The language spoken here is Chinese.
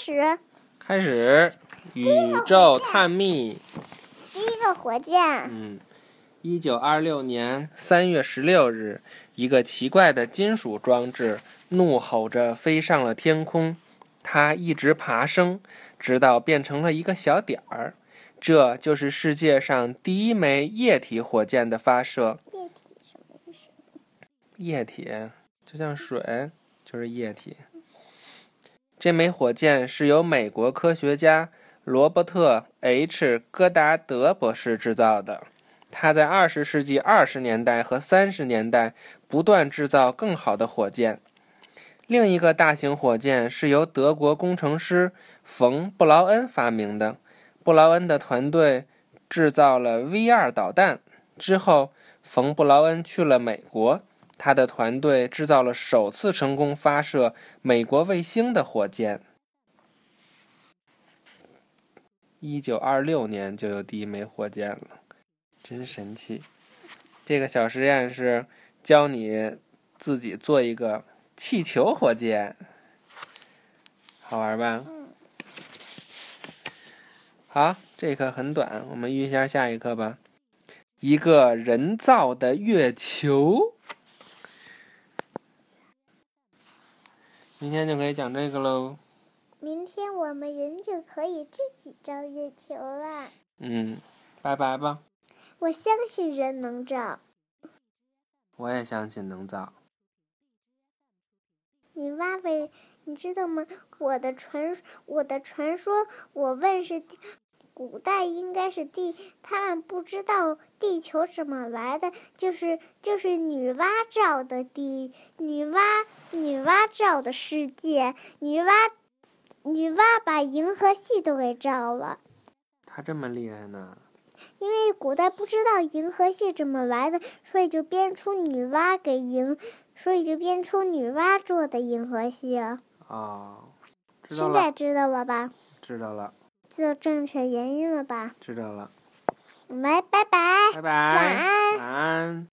始。开始，宇宙探秘。第一个火箭。嗯，一九二六年三月十六日，一个奇怪的金属装置怒吼着飞上了天空，它一直爬升，直到变成了一个小点儿。这就是世界上第一枚液体火箭的发射。液体什么意思？液体就像水，就是液体。这枚火箭是由美国科学家罗伯特 ·H· 戈达德博士制造的。他在二十世纪二十年代和三十年代不断制造更好的火箭。另一个大型火箭是由德国工程师冯·布劳恩发明的。布劳恩的团队制造了 V2 导弹之后，冯·布劳恩去了美国。他的团队制造了首次成功发射美国卫星的火箭。一九二六年就有第一枚火箭了，真神奇！这个小实验是教你自己做一个气球火箭，好玩吧？好，这课很短，我们预一下下一课吧。一个人造的月球。明天就可以讲这个喽。明天我们人就可以自己造月球了。嗯，拜拜吧。我相信人能造。我也相信能造。你挖呗，你知道吗？我的传，我的传说，我问是。古代应该是地，他们不知道地球怎么来的，就是就是女娲造的地，女娲女娲造的世界，女娲女娲把银河系都给造了。她这么厉害呢？因为古代不知道银河系怎么来的，所以就编出女娲给银，所以就编出女娲做的银河系。哦，现在知道了吧？知道了。知道正确原因了吧？知道了。来，拜拜。拜拜。晚安。晚安。